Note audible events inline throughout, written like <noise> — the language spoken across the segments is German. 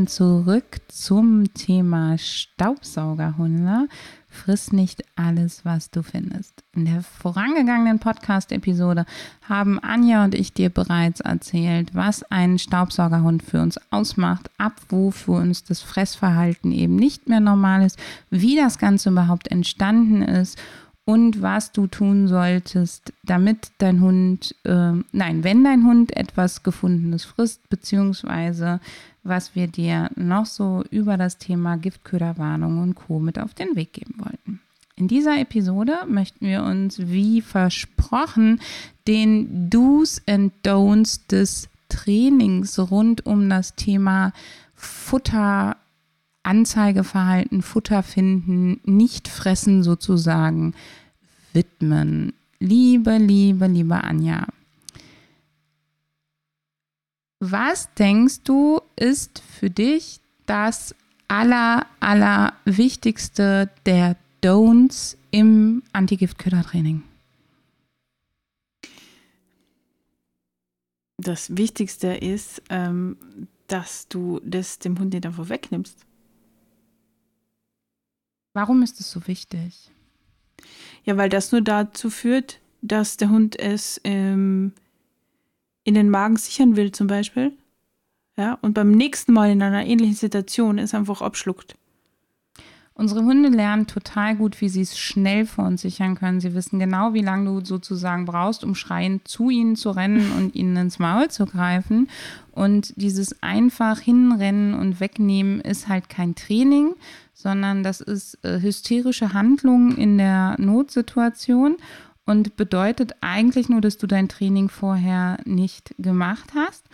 Willkommen zurück zum Thema Staubsaugerhunde. Friss nicht alles, was du findest. In der vorangegangenen Podcast-Episode haben Anja und ich dir bereits erzählt, was ein Staubsaugerhund für uns ausmacht, ab wo für uns das Fressverhalten eben nicht mehr normal ist, wie das Ganze überhaupt entstanden ist und was du tun solltest, damit dein Hund, äh, nein, wenn dein Hund etwas Gefundenes frisst, beziehungsweise was wir dir noch so über das Thema Giftköderwarnung und Co. mit auf den Weg geben wollten. In dieser Episode möchten wir uns, wie versprochen, den Do's and Don'ts des Trainings rund um das Thema Futter, Anzeigeverhalten, Futter finden, nicht fressen sozusagen widmen. Liebe, liebe, liebe Anja, was denkst du ist für dich das aller, aller wichtigste der Don'ts im Antigiftködertraining? Das Wichtigste ist, ähm, dass du das dem Hund nicht einfach wegnimmst. Warum ist es so wichtig? Ja, weil das nur dazu führt, dass der Hund es ähm, in den Magen sichern will, zum Beispiel. Ja, und beim nächsten Mal in einer ähnlichen Situation es einfach abschluckt. Unsere Hunde lernen total gut, wie sie es schnell vor uns sichern können. Sie wissen genau, wie lange du sozusagen brauchst, um schreiend zu ihnen zu rennen und <laughs> ihnen ins Maul zu greifen. Und dieses einfach hinrennen und wegnehmen ist halt kein Training, sondern das ist äh, hysterische Handlung in der Notsituation und bedeutet eigentlich nur, dass du dein Training vorher nicht gemacht hast.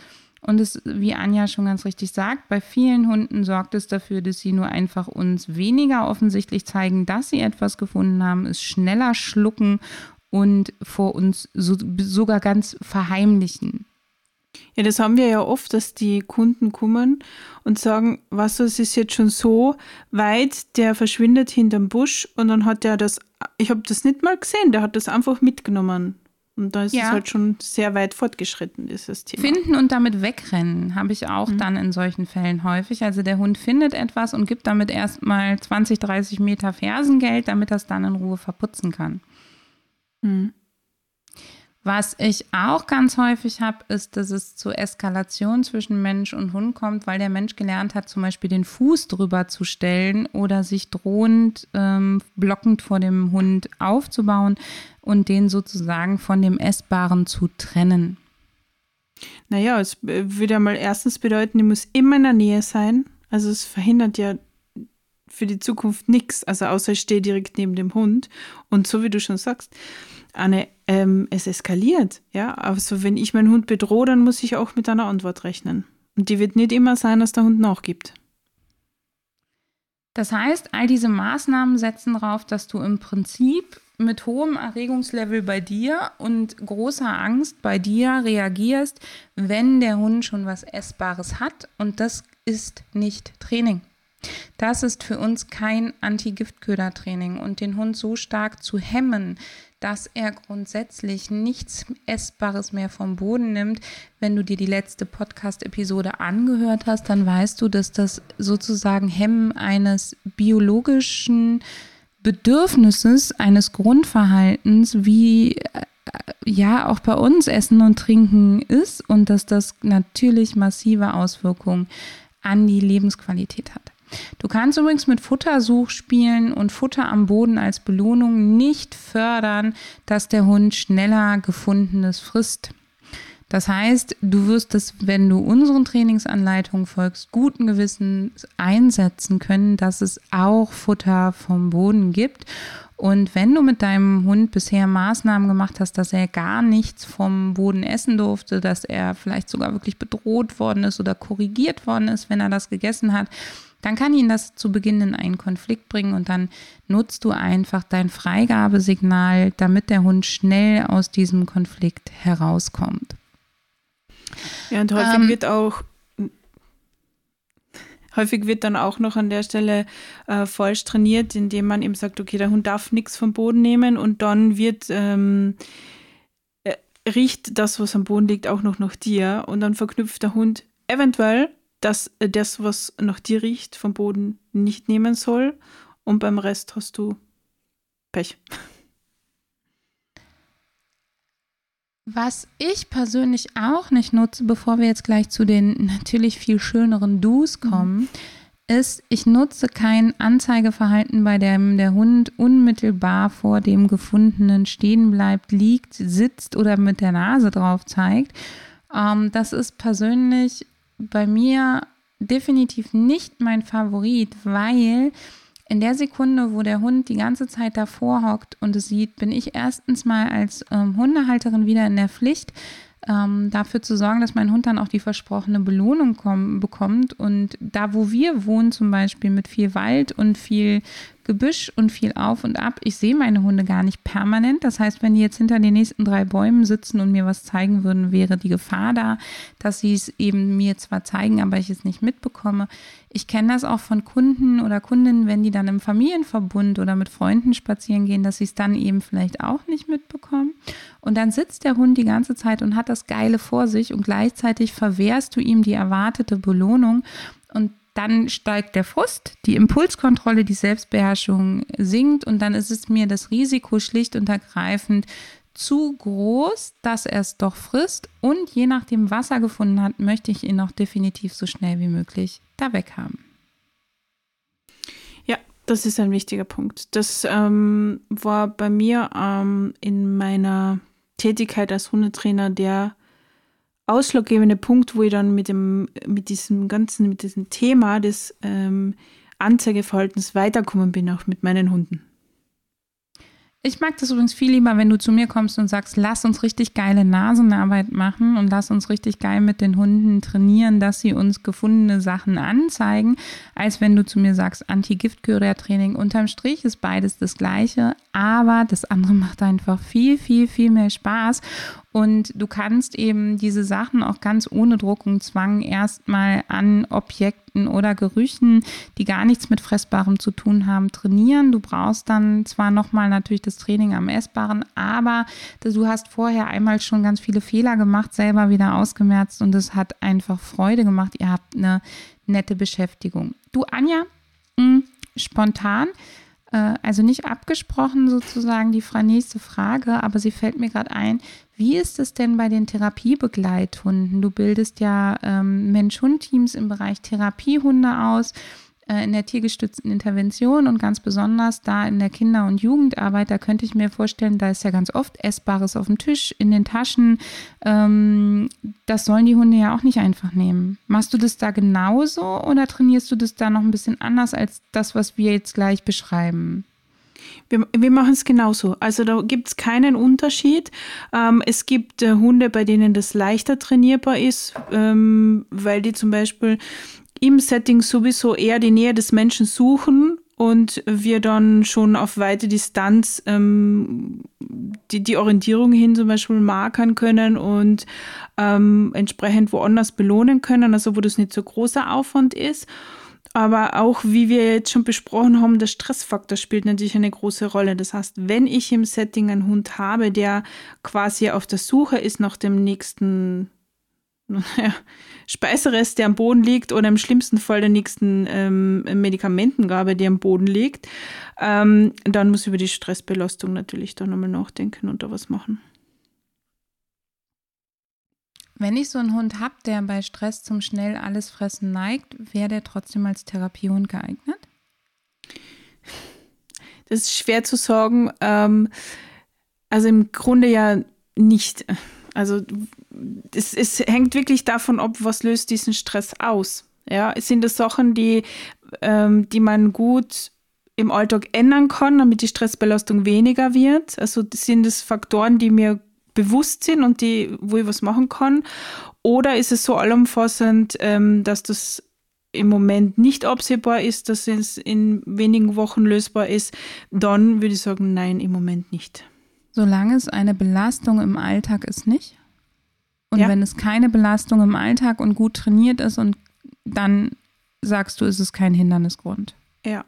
Und es, wie Anja schon ganz richtig sagt, bei vielen Hunden sorgt es dafür, dass sie nur einfach uns weniger offensichtlich zeigen, dass sie etwas gefunden haben, es schneller schlucken und vor uns so, sogar ganz verheimlichen. Ja, das haben wir ja oft, dass die Kunden kommen und sagen, was, es ist jetzt schon so weit, der verschwindet hinterm Busch und dann hat er das, ich habe das nicht mal gesehen, der hat das einfach mitgenommen. Und da ist ja. es halt schon sehr weit fortgeschritten, dieses Thema. Finden und damit wegrennen habe ich auch mhm. dann in solchen Fällen häufig. Also der Hund findet etwas und gibt damit erstmal 20, 30 Meter Fersengeld, damit er es dann in Ruhe verputzen kann. Mhm. Was ich auch ganz häufig habe, ist, dass es zu Eskalation zwischen Mensch und Hund kommt, weil der Mensch gelernt hat, zum Beispiel den Fuß drüber zu stellen oder sich drohend ähm, blockend vor dem Hund aufzubauen und den sozusagen von dem Essbaren zu trennen. Naja, es würde ja mal erstens bedeuten, die muss immer in der Nähe sein. Also es verhindert ja für die Zukunft nichts, also außer ich stehe direkt neben dem Hund. Und so wie du schon sagst, Anne, ähm, es eskaliert. Ja, also wenn ich meinen Hund bedrohe, dann muss ich auch mit einer Antwort rechnen. Und die wird nicht immer sein, dass der Hund nachgibt. Das heißt, all diese Maßnahmen setzen darauf, dass du im Prinzip mit hohem Erregungslevel bei dir und großer Angst bei dir reagierst, wenn der Hund schon was Essbares hat. Und das ist nicht Training. Das ist für uns kein Anti-Giftköder-Training und den Hund so stark zu hemmen, dass er grundsätzlich nichts Essbares mehr vom Boden nimmt. Wenn du dir die letzte Podcast-Episode angehört hast, dann weißt du, dass das sozusagen Hemmen eines biologischen Bedürfnisses, eines Grundverhaltens, wie äh, ja auch bei uns Essen und Trinken ist und dass das natürlich massive Auswirkungen an die Lebensqualität hat. Du kannst übrigens mit Futtersuchspielen und Futter am Boden als Belohnung nicht fördern, dass der Hund schneller gefundenes frisst. Das heißt, du wirst es, wenn du unseren Trainingsanleitungen folgst, guten Gewissens einsetzen können, dass es auch Futter vom Boden gibt. Und wenn du mit deinem Hund bisher Maßnahmen gemacht hast, dass er gar nichts vom Boden essen durfte, dass er vielleicht sogar wirklich bedroht worden ist oder korrigiert worden ist, wenn er das gegessen hat, dann kann ihn das zu Beginn in einen Konflikt bringen und dann nutzt du einfach dein Freigabesignal, damit der Hund schnell aus diesem Konflikt herauskommt. Ja, und häufig ähm, wird auch häufig wird dann auch noch an der Stelle äh, falsch trainiert, indem man eben sagt, okay, der Hund darf nichts vom Boden nehmen und dann wird ähm, äh, riecht das, was am Boden liegt, auch noch nach dir und dann verknüpft der Hund eventuell, dass äh, das, was nach dir riecht, vom Boden nicht nehmen soll und beim Rest hast du Pech. Was ich persönlich auch nicht nutze, bevor wir jetzt gleich zu den natürlich viel schöneren Do's mhm. kommen, mhm. ist, ich nutze kein Anzeigeverhalten, bei dem der Hund unmittelbar vor dem Gefundenen stehen bleibt, liegt, sitzt oder mit der Nase drauf zeigt. Ähm, das ist persönlich bei mir definitiv nicht mein Favorit, weil in der Sekunde, wo der Hund die ganze Zeit davor hockt und es sieht, bin ich erstens mal als ähm, Hundehalterin wieder in der Pflicht, ähm, dafür zu sorgen, dass mein Hund dann auch die versprochene Belohnung komm, bekommt. Und da, wo wir wohnen, zum Beispiel mit viel Wald und viel Gebüsch und viel auf und ab. Ich sehe meine Hunde gar nicht permanent. Das heißt, wenn die jetzt hinter den nächsten drei Bäumen sitzen und mir was zeigen würden, wäre die Gefahr da, dass sie es eben mir zwar zeigen, aber ich es nicht mitbekomme. Ich kenne das auch von Kunden oder Kundinnen, wenn die dann im Familienverbund oder mit Freunden spazieren gehen, dass sie es dann eben vielleicht auch nicht mitbekommen. Und dann sitzt der Hund die ganze Zeit und hat das Geile vor sich und gleichzeitig verwehrst du ihm die erwartete Belohnung. Und dann steigt der Frust, die Impulskontrolle, die Selbstbeherrschung sinkt und dann ist es mir das Risiko schlicht und ergreifend zu groß, dass er es doch frisst und je nachdem, was er gefunden hat, möchte ich ihn auch definitiv so schnell wie möglich da weg haben. Ja, das ist ein wichtiger Punkt. Das ähm, war bei mir ähm, in meiner Tätigkeit als Hundetrainer der ausschlaggebende Punkt, wo ich dann mit dem, mit diesem ganzen, mit diesem Thema des ähm, Anzeigeverhaltens weiterkommen bin, auch mit meinen Hunden. Ich mag das übrigens viel lieber, wenn du zu mir kommst und sagst, lass uns richtig geile Nasenarbeit machen und lass uns richtig geil mit den Hunden trainieren, dass sie uns gefundene Sachen anzeigen, als wenn du zu mir sagst, Anti-Gift-Kyria-Training. Unterm Strich ist beides das Gleiche, aber das andere macht einfach viel, viel, viel mehr Spaß. Und du kannst eben diese Sachen auch ganz ohne Druck und Zwang erstmal an Objekten oder Gerüchen, die gar nichts mit Fressbarem zu tun haben, trainieren. Du brauchst dann zwar nochmal natürlich das Training am Essbaren, aber du hast vorher einmal schon ganz viele Fehler gemacht, selber wieder ausgemerzt und es hat einfach Freude gemacht. Ihr habt eine nette Beschäftigung. Du, Anja, mh, hm, spontan also nicht abgesprochen sozusagen die nächste Frage, aber sie fällt mir gerade ein. Wie ist es denn bei den Therapiebegleithunden? Du bildest ja ähm, Mensch-Hund-Teams im Bereich Therapiehunde aus äh, in der tiergestützten Intervention und ganz besonders da in der Kinder- und Jugendarbeit, da könnte ich mir vorstellen, da ist ja ganz oft Essbares auf dem Tisch, in den Taschen. Ähm, das sollen die Hunde ja auch nicht einfach nehmen. Machst du das da genauso oder trainierst du das da noch ein bisschen anders als das, was wir jetzt gleich beschreiben? Wir, wir machen es genauso. Also da gibt es keinen Unterschied. Ähm, es gibt äh, Hunde, bei denen das leichter trainierbar ist, ähm, weil die zum Beispiel im Setting sowieso eher die Nähe des Menschen suchen und wir dann schon auf weite Distanz ähm, die, die Orientierung hin zum Beispiel markern können und ähm, entsprechend woanders belohnen können, also wo das nicht so großer Aufwand ist. Aber auch, wie wir jetzt schon besprochen haben, der Stressfaktor spielt natürlich eine große Rolle. Das heißt, wenn ich im Setting einen Hund habe, der quasi auf der Suche ist nach dem nächsten <laughs> ja, Speiserest, der am Boden liegt, oder im schlimmsten Fall der nächsten ähm, Medikamentengabe, die am Boden liegt, ähm, dann muss ich über die Stressbelastung natürlich da nochmal nachdenken und da was machen. Wenn ich so einen Hund habe, der bei Stress zum schnell alles fressen neigt, wäre der trotzdem als Therapiehund geeignet? Das ist schwer zu sagen. Ähm, also im Grunde ja nicht. Also es, es hängt wirklich davon ab, was löst diesen Stress aus. Ja, sind das Sachen, die, ähm, die man gut im Alltag ändern kann, damit die Stressbelastung weniger wird? Also sind das Faktoren, die mir bewusst sind und die, wo ich was machen kann? Oder ist es so allumfassend, ähm, dass das im Moment nicht absehbar ist, dass es in wenigen Wochen lösbar ist? Dann würde ich sagen, nein, im Moment nicht. Solange es eine Belastung im Alltag ist, nicht? Und ja. wenn es keine Belastung im Alltag und gut trainiert ist und dann sagst du, ist es kein Hindernisgrund. Ja.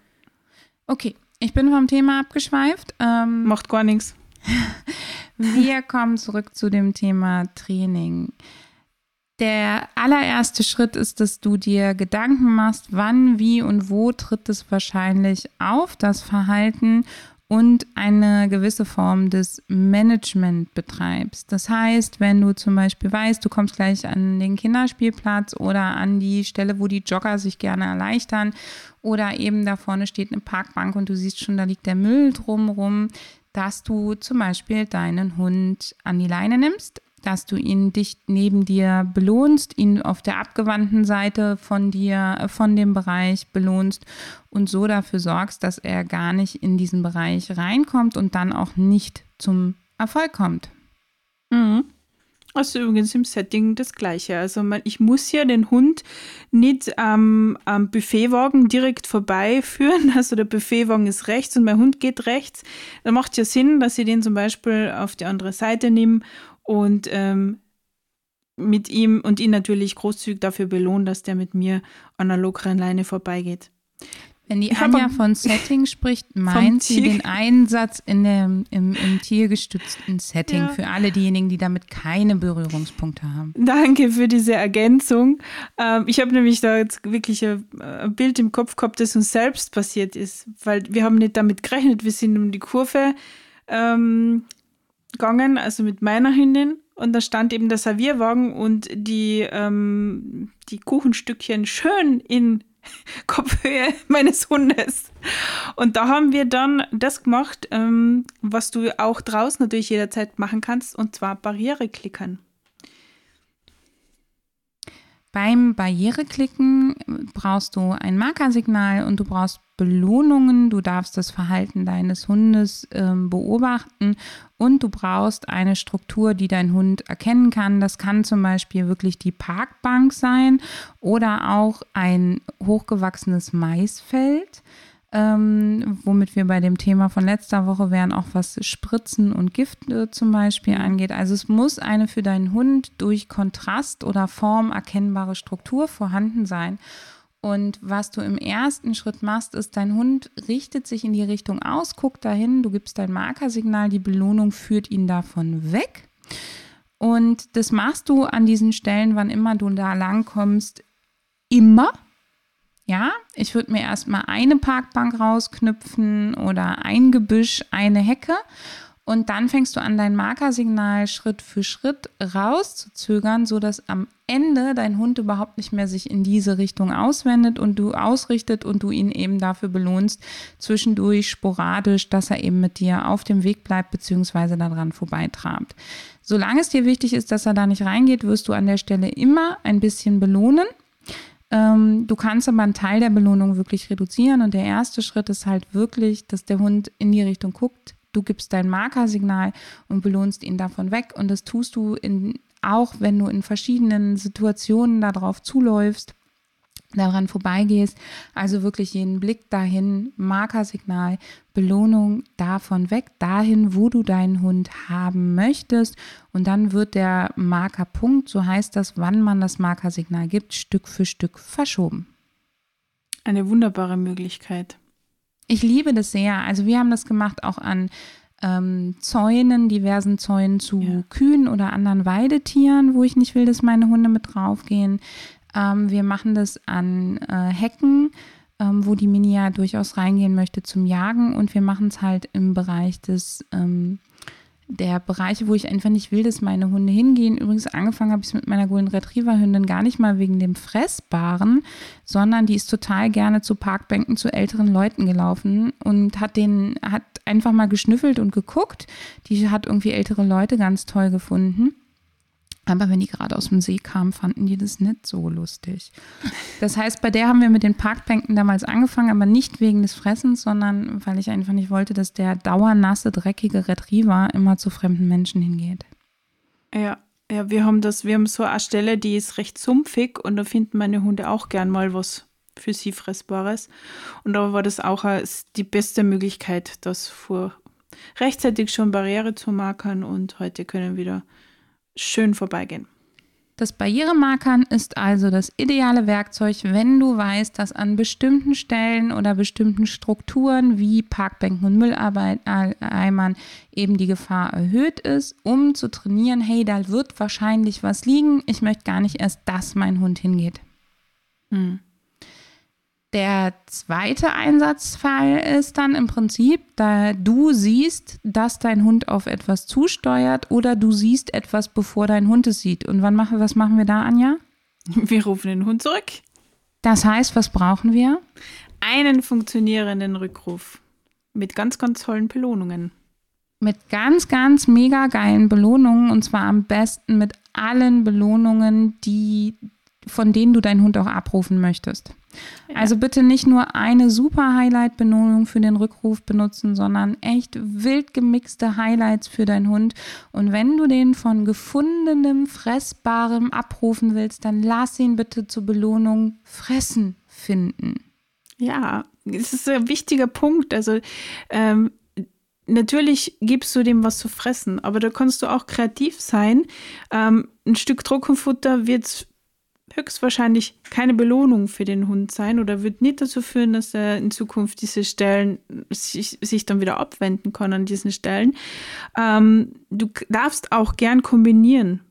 Okay, ich bin vom Thema abgeschweift. Ähm, Macht gar nichts. <laughs> Wir kommen zurück zu dem Thema Training. Der allererste Schritt ist, dass du dir Gedanken machst, wann, wie und wo tritt es wahrscheinlich auf, das Verhalten und eine gewisse Form des Management betreibst. Das heißt, wenn du zum Beispiel weißt, du kommst gleich an den Kinderspielplatz oder an die Stelle, wo die Jogger sich gerne erleichtern oder eben da vorne steht eine Parkbank und du siehst schon, da liegt der Müll drumrum, dass du zum Beispiel deinen Hund an die Leine nimmst dass du ihn dicht neben dir belohnst, ihn auf der abgewandten Seite von dir, äh, von dem Bereich belohnst und so dafür sorgst, dass er gar nicht in diesen Bereich reinkommt und dann auch nicht zum Erfolg kommt. Mhm. Also übrigens im Setting das Gleiche. Also ich muss ja den Hund nicht ähm, am Buffetwagen direkt vorbeiführen. <laughs> Also der Buffetwagen ist rechts und mein Hund geht rechts. Da macht ja Sinn, dass ich den zum Beispiel auf die andere Seite nehme und ähm, mit ihm und ihn natürlich großzügig dafür belohnen, dass der mit mir an einer lockeren Leine vorbeigeht. Wenn die Anja von Setting spricht, <laughs> meint sie den Einsatz in dem, im, im tiergestützten Setting ja. für alle diejenigen, die damit keine Berührungspunkte haben. Danke für diese Ergänzung. Ähm, ich habe nämlich da jetzt wirklich ein, ein, Bild im Kopf gehabt, das uns selbst passiert ist, weil wir haben nicht damit gerechnet. Wir sind um die Kurve ähm, gegangen, also mit meiner Hündin. Und da stand eben der Servierwagen und die, ähm, die Kuchenstückchen schön in <laughs> Kopfhöhe meines Hundes. Und da haben wir dann das gemacht, ähm, was du auch draußen natürlich jederzeit machen kannst, und zwar Barriere klicken. Beim Barriereklicken brauchst du ein Markersignal und du brauchst Belohnungen. Du darfst das Verhalten deines Hundes ähm, beobachten und du brauchst eine Struktur, die dein Hund erkennen kann. Das kann zum Beispiel wirklich die Parkbank sein oder auch ein hochgewachsenes Maisfeld ähm, womit wir bei dem Thema von letzter Woche wären, auch was Spritzen und Gifte zum Beispiel mhm. angeht. Also es muss eine für deinen Hund durch Kontrast oder Form erkennbare Struktur vorhanden sein. Und was du im ersten Schritt machst, ist, dein Hund richtet sich in die Richtung aus, guckt dahin, du gibst dein Markersignal, die Belohnung führt ihn davon weg. Und das machst du an diesen Stellen, wann immer du da lang kommst, immer ja, ich würde mir erstmal eine Parkbank rausknüpfen oder ein Gebüsch, eine Hecke. Und dann fängst du an, dein Markersignal Schritt für Schritt rauszuzögern, sodass am Ende dein Hund überhaupt nicht mehr sich in diese Richtung auswendet und du ausrichtet und du ihn eben dafür belohnst, zwischendurch sporadisch, dass er eben mit dir auf dem Weg bleibt, beziehungsweise daran vorbeitrabt. Solange es dir wichtig ist, dass er da nicht reingeht, wirst du an der Stelle immer ein bisschen belohnen. Ähm, du kannst aber einen Teil der Belohnung wirklich reduzieren und der erste Schritt ist halt wirklich, dass der Hund in die Richtung guckt. Du gibst dein Markersignal und belohnst ihn davon weg und das tust du in, auch, wenn du in verschiedenen Situationen darauf zuläufst daran vorbeigehst. Also wirklich jeden Blick dahin, Markersignal, Belohnung davon weg, dahin, wo du deinen Hund haben möchtest. Und dann wird der Markerpunkt, so heißt das, wann man das Markersignal gibt, Stück für Stück verschoben. Eine wunderbare Möglichkeit. Ich liebe das sehr. Also wir haben das gemacht auch an ähm, Zäunen, diversen Zäunen zu ja. Kühen oder anderen Weidetieren, wo ich nicht will, dass meine Hunde mit draufgehen. Ähm, wir machen das an äh, Hecken, ähm, wo die Mini ja durchaus reingehen möchte zum Jagen. Und wir machen es halt im Bereich des ähm, der Bereiche, wo ich einfach nicht will, dass meine Hunde hingehen. Übrigens angefangen habe ich es mit meiner Golden Retriever Hündin gar nicht mal wegen dem Fressbaren, sondern die ist total gerne zu Parkbänken zu älteren Leuten gelaufen und hat den hat einfach mal geschnüffelt und geguckt. Die hat irgendwie ältere Leute ganz toll gefunden Aber wenn die gerade aus dem See kamen, fanden die das nicht so lustig. Das heißt, bei der haben wir mit den Parkbänken damals angefangen, aber nicht wegen des Fressens, sondern weil ich einfach nicht wollte, dass der dauernasse, dreckige Retriever immer zu fremden Menschen hingeht. Ja, ja, wir haben das, wir haben so eine Stelle, die ist recht sumpfig und da finden meine Hunde auch gern mal was für sie Fressbares. Und da war das auch die beste Möglichkeit, das vor rechtzeitig schon Barriere zu markern und heute können wieder schön vorbeigehen. Das Barrieremarkern ist also das ideale Werkzeug, wenn du weißt, dass an bestimmten Stellen oder bestimmten Strukturen wie Parkbänken und Mülleimern eben die Gefahr erhöht ist, um zu trainieren, hey, da wird wahrscheinlich was liegen. Ich möchte gar nicht erst, dass mein Hund hingeht. Hm. Der zweite Einsatzfall ist dann im Prinzip, da du siehst, dass dein Hund auf etwas zusteuert oder du siehst etwas, bevor dein Hund es sieht. Und wann machen, was machen wir da, Anja? <laughs> Wir rufen den Hund zurück. Das heißt, was brauchen wir? Einen funktionierenden Rückruf mit ganz, ganz tollen Belohnungen. Mit ganz, ganz mega geilen Belohnungen und zwar am besten mit allen Belohnungen, die, von denen du deinen Hund auch abrufen möchtest. Also bitte nicht nur eine super Highlight-Belohnung für den Rückruf benutzen, sondern echt wild gemixte Highlights für deinen Hund. Und wenn du den von gefundenem, fressbarem abrufen willst, dann lass ihn bitte zur Belohnung fressen finden. Ja, das ist ein wichtiger Punkt. Also ähm, natürlich gibst du dem was zu fressen, aber da kannst du auch kreativ sein. Ähm, ein Stück Trockenfutter wird höchstwahrscheinlich keine Belohnung für den Hund sein oder wird nicht dazu führen, dass er in Zukunft diese Stellen sich, sich dann wieder abwenden kann an diesen Stellen. Ähm, du darfst auch gern kombinieren,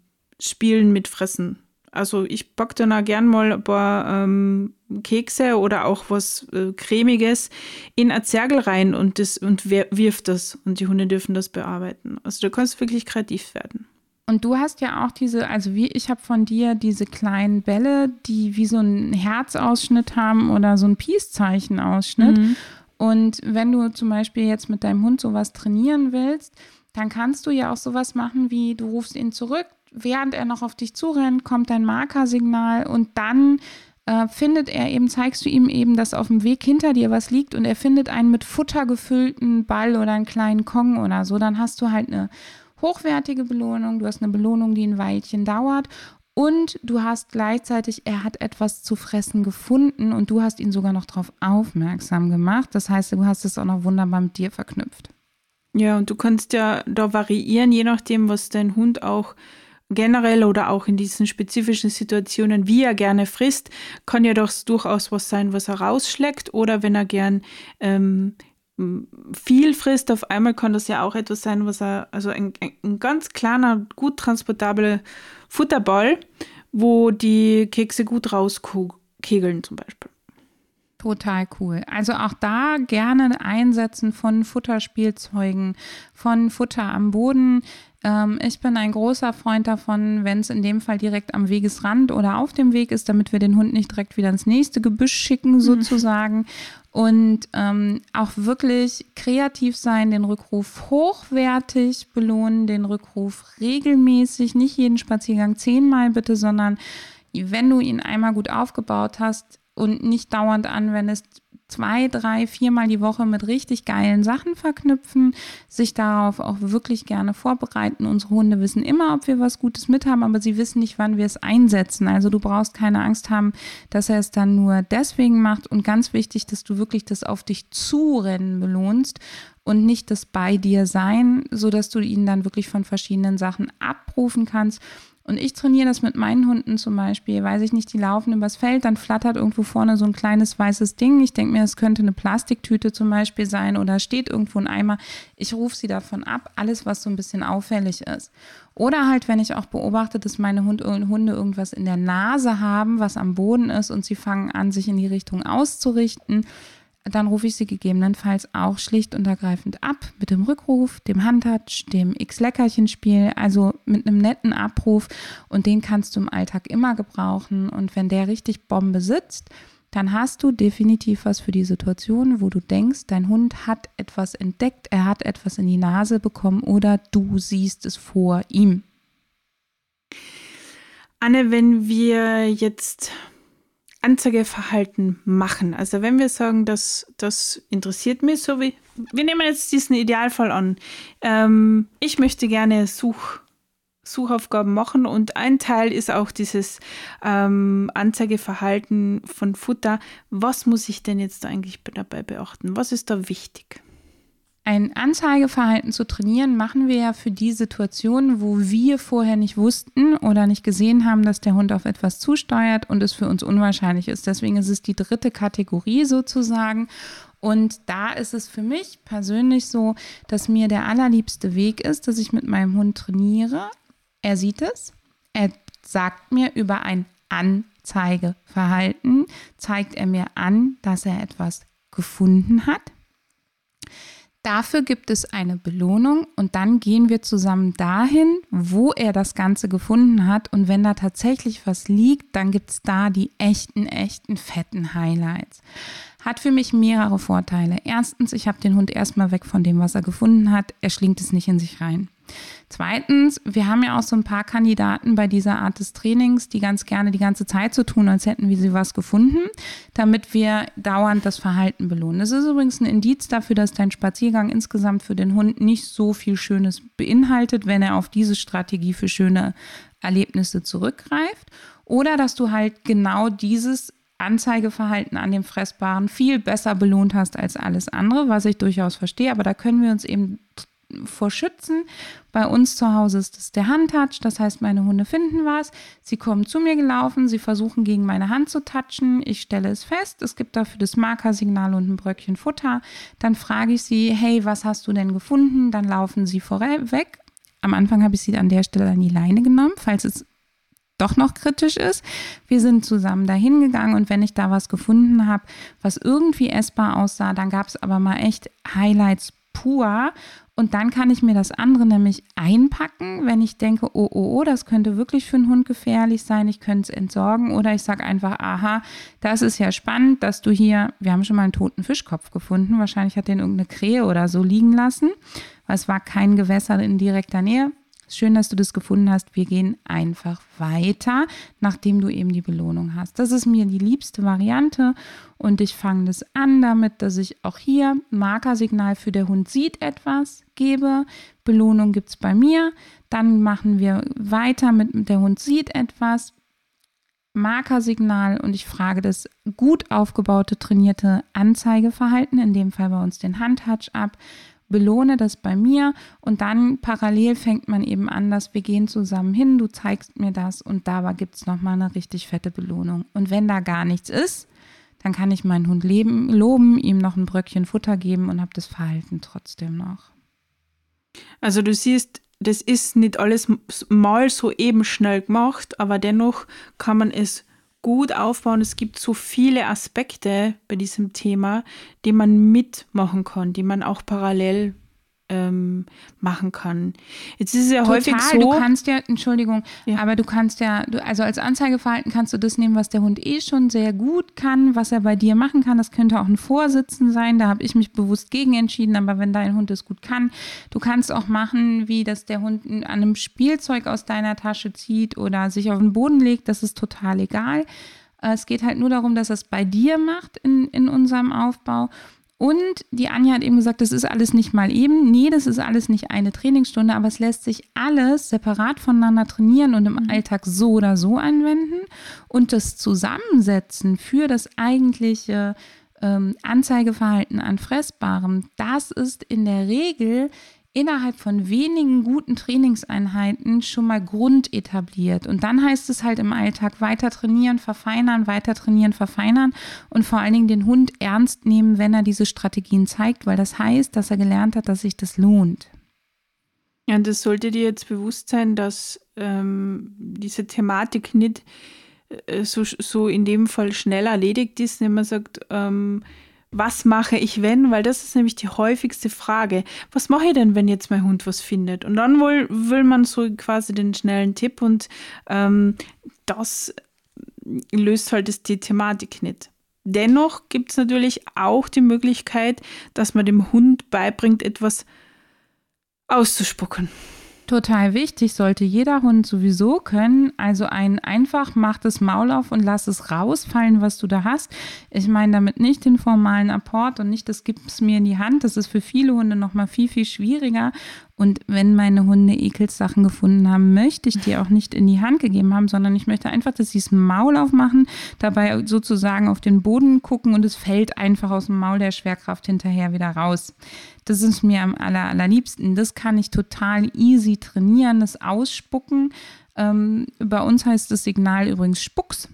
Spielen mit Fressen. Also ich packe dann auch gern mal ein paar ähm, Kekse oder auch was äh, Cremiges in ein Zergel rein und, das, und wirf das und die Hunde dürfen das bearbeiten. Also du kannst wirklich kreativ werden. Und du hast ja auch diese, also wie ich habe von dir diese kleinen Bälle, die wie so ein Herzausschnitt haben oder so ein Peace-Zeichen-Ausschnitt. Mhm. Und wenn du zum Beispiel jetzt mit deinem Hund sowas trainieren willst, dann kannst du ja auch sowas machen wie, du rufst ihn zurück, während er noch auf dich zurennt, kommt dein Markersignal und dann äh, findet er eben, zeigst du ihm eben, dass auf dem Weg hinter dir was liegt und er findet einen mit Futter gefüllten Ball oder einen kleinen Kong oder so, dann hast du halt eine hochwertige Belohnung, du hast eine Belohnung, die ein Weilchen dauert und du hast gleichzeitig, er hat etwas zu fressen gefunden und du hast ihn sogar noch darauf aufmerksam gemacht. Das heißt, du hast es auch noch wunderbar mit dir verknüpft. Ja, und du kannst ja da variieren, je nachdem, was dein Hund auch generell oder auch in diesen spezifischen Situationen, wie er gerne frisst, kann ja doch durchaus was sein, was er rausschlägt oder wenn er gern ähm, viel frisst, auf einmal kann das ja auch etwas sein, was er, also ein, ein ganz kleiner, gut transportabler Futterball, wo die Kekse gut rauskegeln zum Beispiel. Total cool. Also auch da gerne einsetzen von Futterspielzeugen, von Futter am Boden. Ähm, ich bin ein großer Freund davon, wenn es in dem Fall direkt am Wegesrand oder auf dem Weg ist, damit wir den Hund nicht direkt wieder ins nächste Gebüsch schicken, mhm. sozusagen. Mhm und ähm, auch wirklich kreativ sein, den Rückruf hochwertig belohnen, den Rückruf regelmäßig, nicht jeden Spaziergang zehnmal bitte, sondern wenn du ihn einmal gut aufgebaut hast und nicht dauernd anwendest, zwei, drei, viermal die Woche mit richtig geilen Sachen verknüpfen, sich darauf auch wirklich gerne vorbereiten. Unsere Hunde wissen immer, ob wir was Gutes mit haben, aber sie wissen nicht, wann wir es einsetzen. Also du brauchst keine Angst haben, dass er es dann nur deswegen macht. Und ganz wichtig, dass du wirklich das auf dich zurennen belohnst und nicht das bei dir sein, sodass du ihn dann wirklich von verschiedenen Sachen abrufen kannst und ich trainiere das mit meinen Hunden zum Beispiel, weiß ich nicht, die laufen übers Feld, dann flattert irgendwo vorne so ein kleines weißes Ding. Ich denke mir, es könnte eine Plastiktüte zum Beispiel sein oder steht irgendwo ein Eimer. Ich rufe sie davon ab, alles, was so ein bisschen auffällig ist. Oder halt, wenn ich auch beobachte, dass meine Hund, Hunde irgendwas in der Nase haben, was am Boden ist und sie fangen an, sich in die Richtung auszurichten dann rufe ich sie gegebenenfalls auch schlicht und ergreifend ab mit dem Rückruf, dem Handtouch, dem X-Leckerchen-Spiel, also mit einem netten Abruf und den kannst du im Alltag immer gebrauchen und wenn der richtig Bombe sitzt, dann hast du definitiv was für die Situation, wo du denkst, dein Hund hat etwas entdeckt, er hat etwas in die Nase bekommen oder du siehst es vor ihm. Anne, wenn wir jetzt Anzeigeverhalten machen, also wenn wir sagen, dass das interessiert mich, so wie wir nehmen jetzt diesen Idealfall an. Ähm, ich möchte gerne Such, Suchaufgaben machen und ein Teil ist auch dieses ähm, Anzeigeverhalten von Futter. Was muss ich denn jetzt eigentlich dabei beachten? Was ist da wichtig? Ein Anzeigeverhalten zu trainieren, machen wir ja für die Situationen, wo wir vorher nicht wussten oder nicht gesehen haben, dass der Hund auf etwas zusteuert und es für uns unwahrscheinlich ist. Deswegen ist es die dritte Kategorie sozusagen. Und da ist es für mich persönlich so, dass mir der allerliebste Weg ist, dass ich mit meinem Hund trainiere. Er sieht es. Er sagt mir über ein Anzeigeverhalten, zeigt er mir an, dass er etwas gefunden hat. Dafür gibt es eine Belohnung und dann gehen wir zusammen dahin, wo er das Ganze gefunden hat. Und wenn da tatsächlich was liegt, dann gibt es da die echten, echten, fetten Highlights. Hat für mich mehrere Vorteile. Erstens, ich habe den Hund erstmal weg von dem, was er gefunden hat. Er schlingt es nicht in sich rein. Zweitens, wir haben ja auch so ein paar Kandidaten bei dieser Art des Trainings, die ganz gerne die ganze Zeit so tun, als hätten wir sie was gefunden, damit wir dauernd das Verhalten belohnen. Das ist übrigens ein Indiz dafür, dass dein Spaziergang insgesamt für den Hund nicht so viel Schönes beinhaltet, wenn er auf diese Strategie für schöne Erlebnisse zurückgreift. Oder dass du halt genau dieses Anzeigeverhalten an dem Fressbaren viel besser belohnt hast als alles andere, was ich durchaus verstehe. Aber da können wir uns eben vor schützen. Bei uns zu Hause ist es der Handtouch, das heißt, meine Hunde finden was, sie kommen zu mir gelaufen, sie versuchen gegen meine Hand zu touchen, ich stelle es fest, es gibt dafür das Markersignal und ein Bröckchen Futter, dann frage ich sie, hey, was hast du denn gefunden? Dann laufen sie vorweg. Am Anfang habe ich sie an der Stelle an die Leine genommen, falls es doch noch kritisch ist. Wir sind zusammen dahin gegangen und wenn ich da was gefunden habe, was irgendwie essbar aussah, dann gab es aber mal echt Highlights pur. Und dann kann ich mir das andere nämlich einpacken, wenn ich denke, oh, oh, oh, das könnte wirklich für einen Hund gefährlich sein, ich könnte es entsorgen. Oder ich sage einfach, aha, das ist ja spannend, dass du hier, wir haben schon mal einen toten Fischkopf gefunden, wahrscheinlich hat den irgendeine Krähe oder so liegen lassen, weil es war kein Gewässer in direkter Nähe. Schön, dass du das gefunden hast. Wir gehen einfach weiter, nachdem du eben die Belohnung hast. Das ist mir die liebste Variante und ich fange das an damit, dass ich auch hier Markersignal für der Hund sieht etwas gebe. Belohnung gibt es bei mir. Dann machen wir weiter mit der Hund sieht etwas. Markersignal und ich frage das gut aufgebaute, trainierte Anzeigeverhalten, in dem Fall bei uns den Handtouch ab belohne das bei mir und dann parallel fängt man eben an, dass wir gehen zusammen hin, du zeigst mir das und da gibt es nochmal eine richtig fette Belohnung. Und wenn da gar nichts ist, dann kann ich meinen Hund leben, loben, ihm noch ein Bröckchen Futter geben und habe das Verhalten trotzdem noch. Also du siehst, das ist nicht alles mal so eben schnell gemacht, aber dennoch kann man es gut aufbauen. Es gibt so viele Aspekte bei diesem Thema, die man mitmachen kann, die man auch parallel ähm, machen kann. Jetzt ist es ja Total, häufig so. Du kannst ja, Entschuldigung, ja. aber du kannst ja, du, also als Anzeigeverhalten kannst du das nehmen, was der Hund eh schon sehr gut kann, was er bei dir machen kann. Das könnte auch ein Vorsitzen sein. Da habe ich mich bewusst gegen entschieden, aber wenn dein Hund es gut kann, du kannst auch machen, wie dass der Hund an einem Spielzeug aus deiner Tasche zieht oder sich auf den Boden legt. Das ist total egal. Es geht halt nur darum, dass er es bei dir macht in, in unserem Aufbau. Und die Anja hat eben gesagt, das ist alles nicht mal eben. Nee, das ist alles nicht eine Trainingsstunde, aber es lässt sich alles separat voneinander trainieren und im mhm. Alltag so oder so anwenden. Und das Zusammensetzen für das eigentliche ähm, Anzeigeverhalten an Fressbarem, das ist in der Regel innerhalb von wenigen guten Trainingseinheiten schon mal Grund etabliert. Und dann heißt es halt im Alltag weiter trainieren, verfeinern, weiter trainieren, verfeinern und vor allen Dingen den Hund ernst nehmen, wenn er diese Strategien zeigt, weil das heißt, dass er gelernt hat, dass sich das lohnt. Ja, und das sollte dir jetzt bewusst sein, dass ähm, diese Thematik nicht äh, so, so in dem Fall schnell erledigt ist, wenn man sagt, ähm, was mache ich, wenn? Weil das ist nämlich die häufigste Frage. Was mache ich denn, wenn jetzt mein Hund was findet? Und dann will, will man so quasi den schnellen Tipp und ähm, das löst halt die Thematik nicht. Dennoch gibt es natürlich auch die Möglichkeit, dass man dem Hund beibringt, etwas auszuspucken. Total wichtig, sollte jeder Hund sowieso können. Also ein einfach mach das Maul auf und lass es rausfallen, was du da hast. Ich meine damit nicht den formalen Apport und nicht, das gibt es mir in die Hand. Das ist für viele Hunde nochmal viel, viel schwieriger. Und wenn meine Hunde Ekelssachen gefunden haben, möchte ich die auch nicht in die Hand gegeben haben, sondern ich möchte einfach, dass sie das Maul aufmachen, dabei sozusagen auf den Boden gucken und es fällt einfach aus dem Maul der Schwerkraft hinterher wieder raus. Das ist mir am aller, allerliebsten. Das kann ich total easy trainieren, das Ausspucken. Ähm, bei uns heißt das Signal übrigens Spucks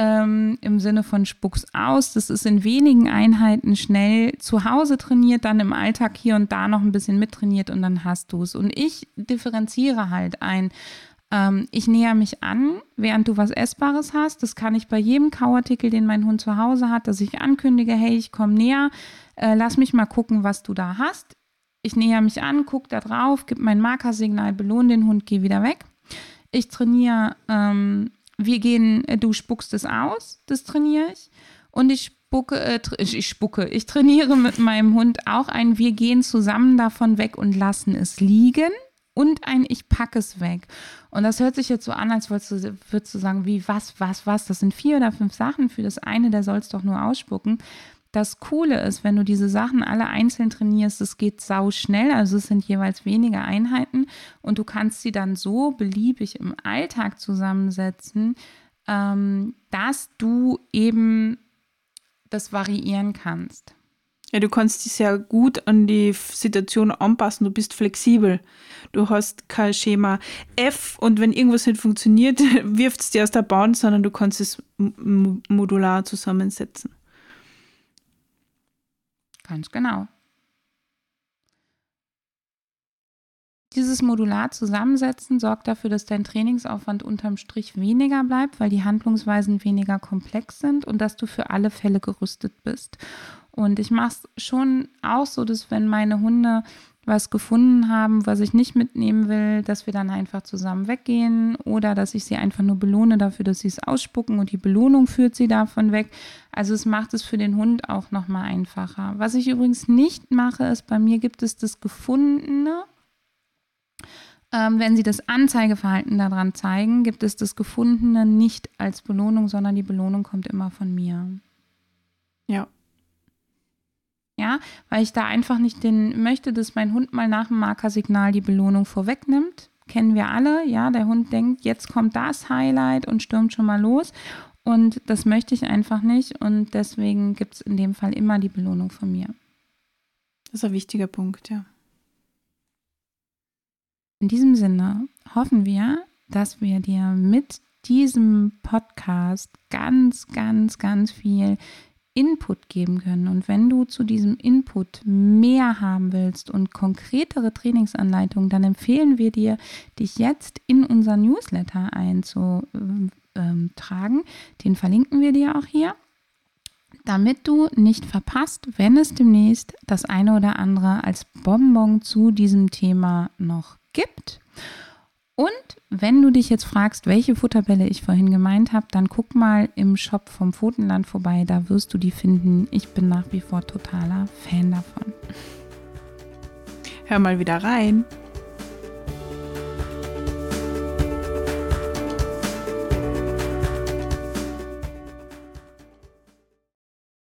ähm, im Sinne von Spucks aus. Das ist in wenigen Einheiten schnell zu Hause trainiert, dann im Alltag hier und da noch ein bisschen mittrainiert und dann hast du es. Und ich differenziere halt ein. Ähm, ich näher mich an, während du was Essbares hast. Das kann ich bei jedem Kauartikel, den mein Hund zu Hause hat, dass ich ankündige, hey, ich komme näher, äh, lass mich mal gucken, was du da hast. Ich näher mich an, gucke da drauf, gebe mein Markersignal, belohne den Hund, gehe wieder weg. Ich trainiere ähm, wir gehen, äh, du spuckst es aus, das trainiere ich. Und ich spucke, äh, ich spucke, ich trainiere mit meinem Hund auch ein, wir gehen zusammen davon weg und lassen es liegen. Und ein, ich packe es weg. Und das hört sich jetzt so an, als würdest du, würdest du sagen, wie, was, was, was. Das sind vier oder fünf Sachen. Für das eine, der soll es doch nur ausspucken. Das Coole ist, wenn du diese Sachen alle einzeln trainierst, es geht sau schnell, also es sind jeweils wenige Einheiten und du kannst sie dann so beliebig im Alltag zusammensetzen, ähm, dass du eben das variieren kannst. Ja, du kannst dich sehr gut an die Situation anpassen, du bist flexibel. Du hast kein Schema F und wenn irgendwas nicht funktioniert, <laughs> wirft es dir aus der Bahn, sondern du kannst es modular zusammensetzen. Ganz genau. Dieses modular Zusammensetzen sorgt dafür, dass dein Trainingsaufwand unterm Strich weniger bleibt, weil die Handlungsweisen weniger komplex sind und dass du für alle Fälle gerüstet bist. Und ich mache es schon auch so, dass wenn meine Hunde was gefunden haben, was ich nicht mitnehmen will, dass wir dann einfach zusammen weggehen oder dass ich sie einfach nur belohne dafür, dass sie es ausspucken und die Belohnung führt sie davon weg. Also es macht es für den Hund auch nochmal einfacher. Was ich übrigens nicht mache, ist, bei mir gibt es das Gefundene. Ähm, wenn Sie das Anzeigeverhalten daran zeigen, gibt es das Gefundene nicht als Belohnung, sondern die Belohnung kommt immer von mir. Ja, ja, weil ich da einfach nicht den möchte, dass mein Hund mal nach dem Markersignal die Belohnung vorwegnimmt. Kennen wir alle, ja, der Hund denkt, jetzt kommt das Highlight und stürmt schon mal los. Und das möchte ich einfach nicht. Und deswegen gibt es in dem Fall immer die Belohnung von mir. Das ist ein wichtiger Punkt, ja. In diesem Sinne hoffen wir, dass wir dir mit diesem Podcast ganz, ganz, ganz viel Input geben können. Und wenn du zu diesem Input mehr haben willst und konkretere Trainingsanleitungen, dann empfehlen wir dir, dich jetzt in unser Newsletter einzutragen. Den verlinken wir dir auch hier, damit du nicht verpasst, wenn es demnächst das eine oder andere als Bonbon zu diesem Thema noch gibt. Und wenn du dich jetzt fragst, welche Futterbälle ich vorhin gemeint habe, dann guck mal im Shop vom Pfotenland vorbei, da wirst du die finden. Ich bin nach wie vor totaler Fan davon. Hör mal wieder rein.